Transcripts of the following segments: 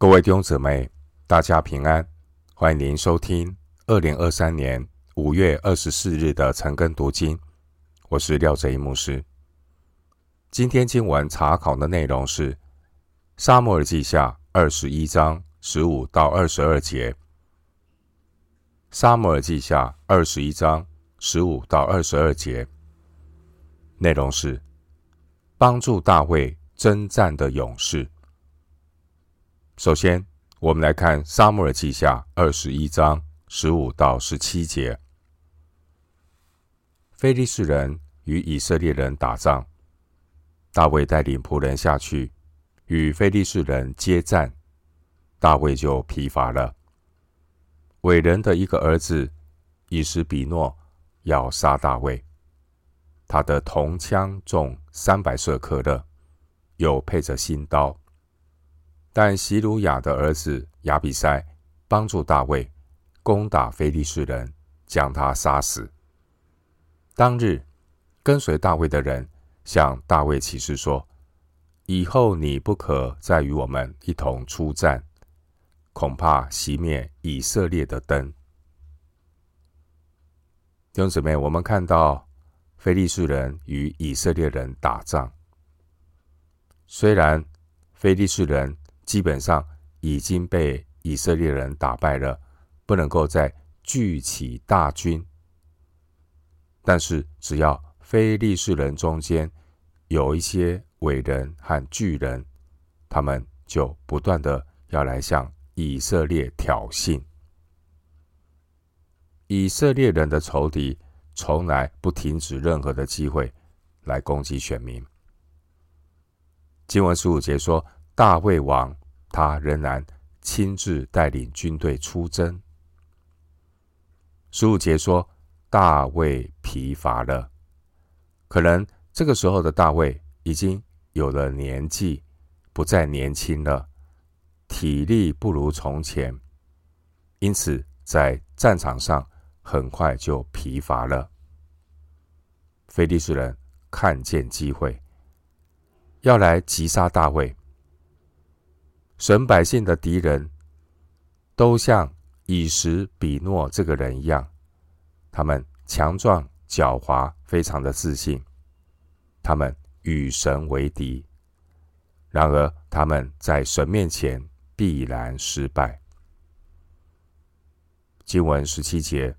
各位弟兄姊妹，大家平安！欢迎您收听二零二三年五月二十四日的晨更读经。我是廖哲一牧师。今天经文查考的内容是《撒母耳记下》二十一章十五到二十二节。《撒母耳记下》二十一章十五到二十二节内容是帮助大卫征战的勇士。首先，我们来看《撒母耳记下》二十一章十五到十七节。非利士人与以色列人打仗，大卫带领仆人下去与非利士人接战，大卫就疲乏了。伟人的一个儿子以实比诺要杀大卫，他的铜枪重三百舍客勒，又配着新刀。但希鲁雅的儿子亚比筛帮助大卫攻打非利士人，将他杀死。当日跟随大卫的人向大卫起誓说：“以后你不可再与我们一同出战，恐怕熄灭以色列的灯。”弟兄姊妹，我们看到非利士人与以色列人打仗，虽然非利士人。基本上已经被以色列人打败了，不能够再聚起大军。但是，只要非利士人中间有一些伟人和巨人，他们就不断的要来向以色列挑衅。以色列人的仇敌从来不停止任何的机会来攻击选民。经文十五节说。大卫王他仍然亲自带领军队出征。十五节说，大卫疲乏了，可能这个时候的大卫已经有了年纪，不再年轻了，体力不如从前，因此在战场上很快就疲乏了。非利士人看见机会，要来击杀大卫。神百姓的敌人，都像以实比诺这个人一样，他们强壮、狡猾，非常的自信。他们与神为敌，然而他们在神面前必然失败。经文十七节，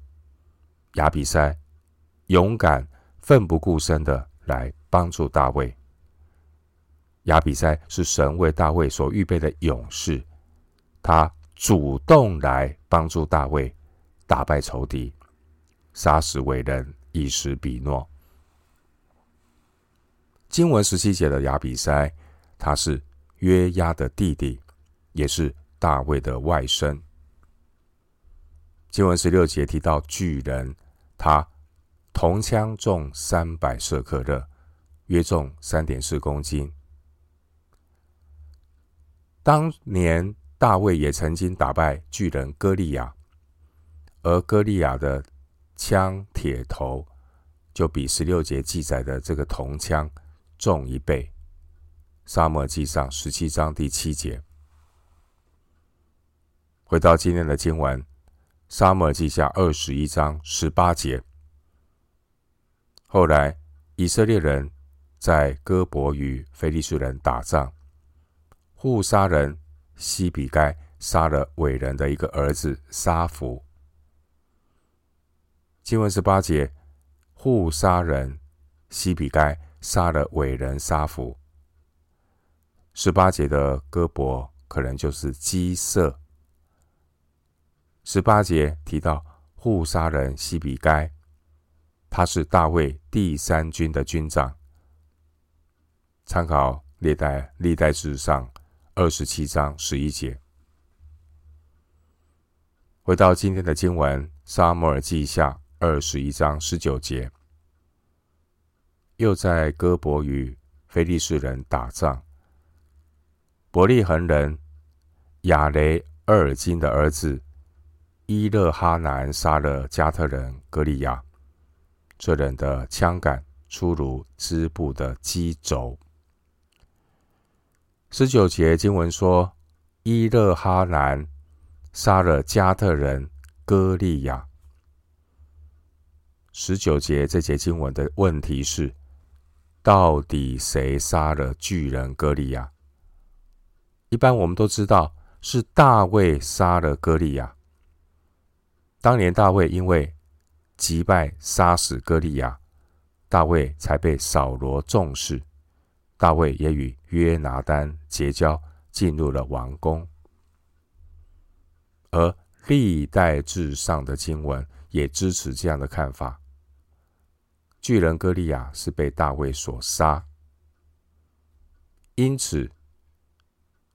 亚比筛勇敢、奋不顾身的来帮助大卫。亚比塞是神为大卫所预备的勇士，他主动来帮助大卫打败仇敌，杀死伟人以实比诺。经文十七节的亚比塞，他是约押的弟弟，也是大卫的外甥。经文十六节提到巨人，他铜枪重三百舍克勒，约重三点四公斤。当年大卫也曾经打败巨人歌利亚，而歌利亚的枪铁头就比十六节记载的这个铜枪重一倍。撒母耳记上十七章第七节。回到今天的经文，撒母耳记下二十一章十八节。后来以色列人在哥伯与非利士人打仗。户杀人西比该杀了伟人的一个儿子沙弗。经文十八节，户杀人西比该杀了伟人沙弗。十八节的哥伯可能就是基色。十八节提到户沙人西比该，他是大卫第三军的军长。参考历代历代史上。二十七章十一节，回到今天的经文，《撒母耳记下》二十一章十九节，又在哥伯与非利士人打仗。伯利恒人亚雷厄尔金的儿子伊勒哈南杀了加特人格利亚，这人的枪杆粗如织布的机轴。十九节经文说，伊勒哈兰杀了加特人歌利亚。十九节这节经文的问题是：到底谁杀了巨人歌利亚？一般我们都知道是大卫杀了歌利亚。当年大卫因为击败杀死歌利亚，大卫才被扫罗重视。大卫也与约拿单结交，进入了王宫。而历代志上的经文也支持这样的看法。巨人歌利亚是被大卫所杀，因此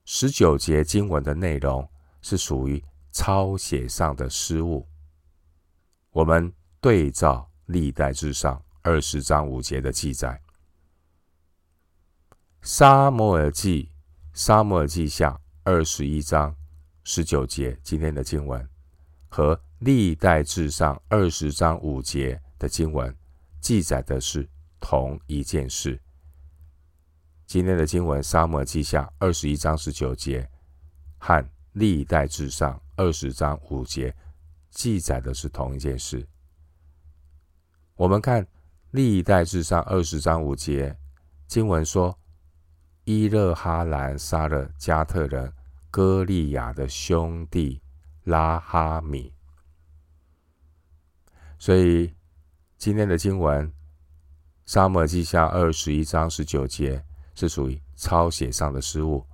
十九节经文的内容是属于抄写上的失误。我们对照历代志上二十章五节的记载，撒摩尔记撒摩尔记下二十一章十九节今天的经文和历代志上二十章五节的经文。记载的是同一件事。今天的经文《撒母耳记下》二十一章十九节和《历代志上》二十章五节记载的是同一件事。我们看《历代志上》二十章五节经文说：“伊勒哈兰杀了加特人歌利亚的兄弟拉哈米。”所以。今天的经文《撒母耳记下》二十一章十九节是属于抄写上的失误，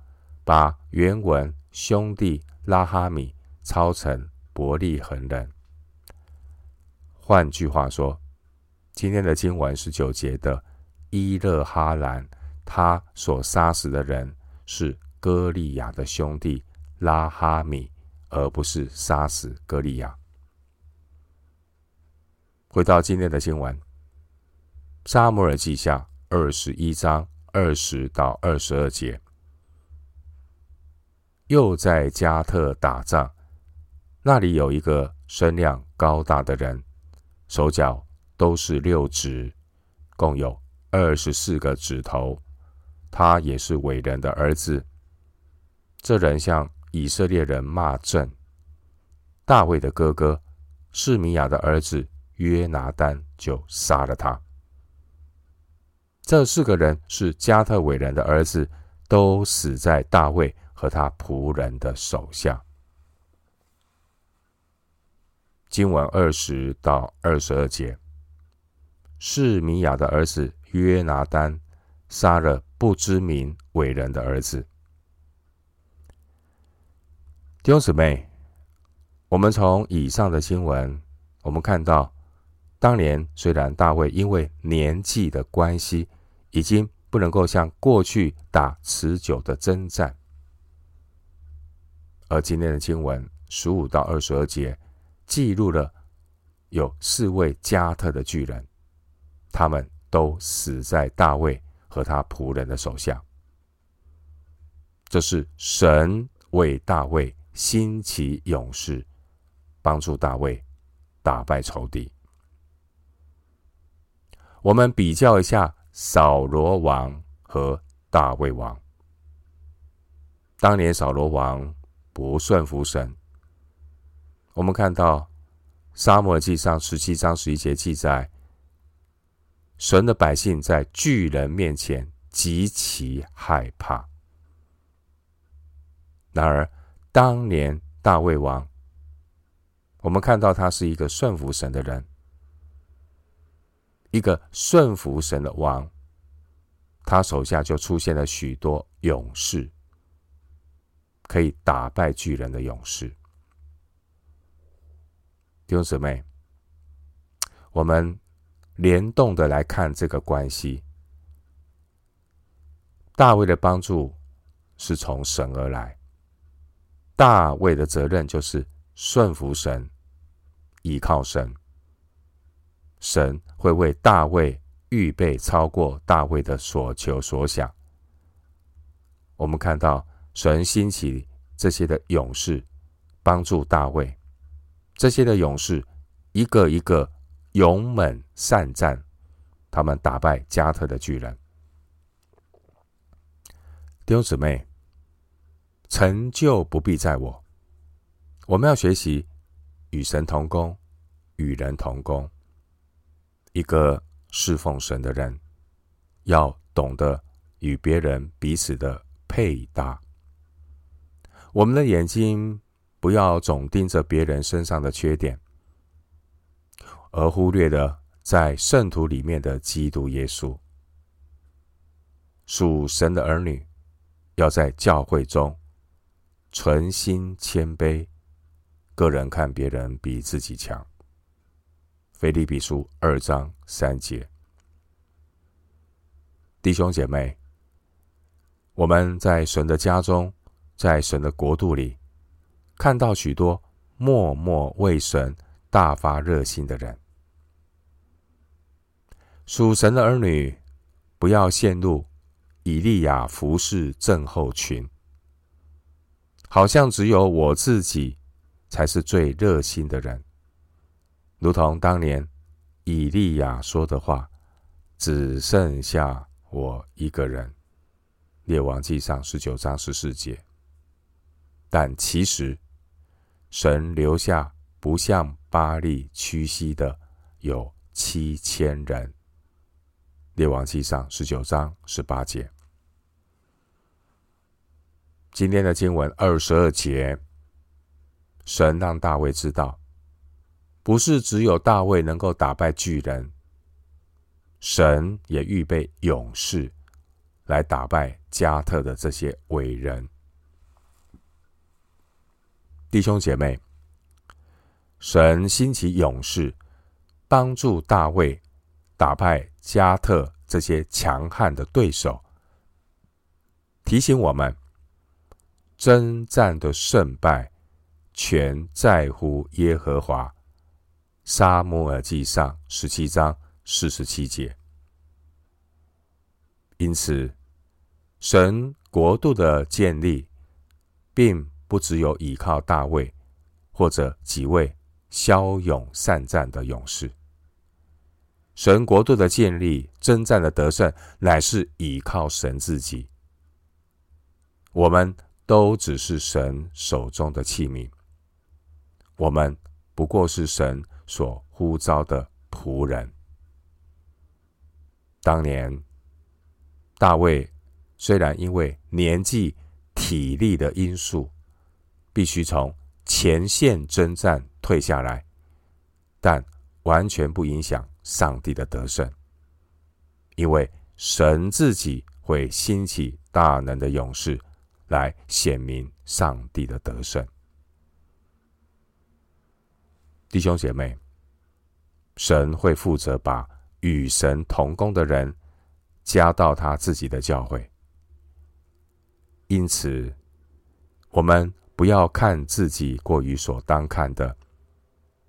把原文兄弟拉哈米抄成伯利恒人。换句话说，今天的经文十九节的伊勒哈兰，他所杀死的人是歌利亚的兄弟拉哈米，而不是杀死歌利亚。回到今天的经文，《撒母耳记下》二十一章二十到二十二节，又在加特打仗，那里有一个身量高大的人，手脚都是六指，共有二十四个指头。他也是伟人的儿子。这人向以色列人骂阵，大卫的哥哥示米亚的儿子。约拿单就杀了他。这四个人是加特伟人的儿子，都死在大卫和他仆人的手下。经文二十到二十二节，示米亚的儿子约拿单杀了不知名伟人的儿子。弟兄姊妹，我们从以上的新闻，我们看到。当年虽然大卫因为年纪的关系，已经不能够像过去打持久的征战，而今天的经文十五到二十二节记录了有四位加特的巨人，他们都死在大卫和他仆人的手下。这是神为大卫兴起勇士，帮助大卫打败仇敌。我们比较一下扫罗王和大卫王。当年扫罗王不顺服神，我们看到撒母耳记上十七章十一节记载，神的百姓在巨人面前极其害怕。然而，当年大卫王，我们看到他是一个顺服神的人。一个顺服神的王，他手下就出现了许多勇士，可以打败巨人的勇士。弟兄姊妹，我们联动的来看这个关系。大卫的帮助是从神而来，大卫的责任就是顺服神，依靠神。神会为大卫预备超过大卫的所求所想。我们看到神兴起这些的勇士，帮助大卫。这些的勇士一个一个勇猛善战，他们打败加特的巨人。弟兄姊妹，成就不必在我。我们要学习与神同工，与人同工。一个侍奉神的人，要懂得与别人彼此的配搭。我们的眼睛不要总盯着别人身上的缺点，而忽略了在圣徒里面的基督耶稣。属神的儿女要在教会中存心谦卑，个人看别人比自己强。腓立比书二章三节，弟兄姐妹，我们在神的家中，在神的国度里，看到许多默默为神大发热心的人。属神的儿女，不要陷入以利亚服侍症候群，好像只有我自己才是最热心的人。如同当年以利亚说的话：“只剩下我一个人。”列王记上十九章十四节。但其实，神留下不向巴力屈膝的有七千人。列王记上十九章十八节。今天的经文二十二节，神让大卫知道。不是只有大卫能够打败巨人，神也预备勇士来打败加特的这些伟人。弟兄姐妹，神兴起勇士，帮助大卫打败加特这些强悍的对手，提醒我们，征战的胜败全在乎耶和华。撒母耳记上十七章四十七节。因此，神国度的建立，并不只有依靠大卫或者几位骁勇善战的勇士。神国度的建立、征战的得胜，乃是依靠神自己。我们都只是神手中的器皿，我们不过是神。所呼召的仆人。当年大卫虽然因为年纪、体力的因素，必须从前线征战退下来，但完全不影响上帝的得胜，因为神自己会兴起大能的勇士来显明上帝的得胜。弟兄姐妹，神会负责把与神同工的人加到他自己的教会，因此，我们不要看自己过于所当看的，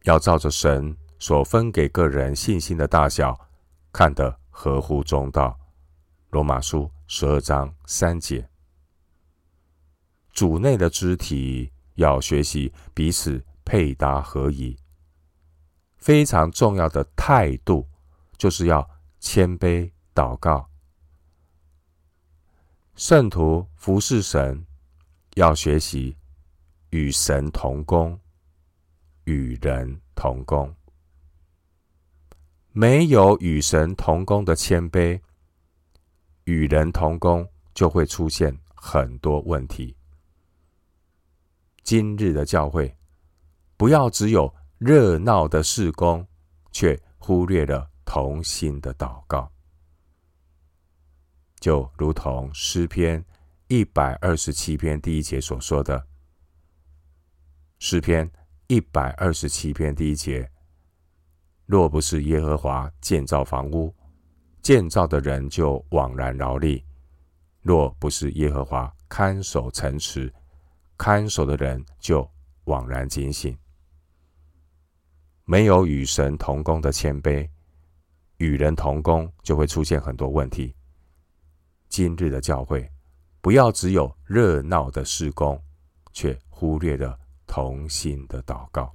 要照着神所分给个人信心的大小，看得合乎中道。罗马书十二章三节，主内的肢体要学习彼此配搭合宜。非常重要的态度，就是要谦卑祷告。圣徒服侍神，要学习与神同工，与人同工。没有与神同工的谦卑，与人同工就会出现很多问题。今日的教会，不要只有。热闹的事工，却忽略了同心的祷告，就如同诗篇一百二十七篇第一节所说的。诗篇一百二十七篇第一节：若不是耶和华建造房屋，建造的人就枉然劳力；若不是耶和华看守城池，看守的人就枉然警醒。没有与神同工的谦卑，与人同工就会出现很多问题。今日的教会，不要只有热闹的事工，却忽略了同心的祷告。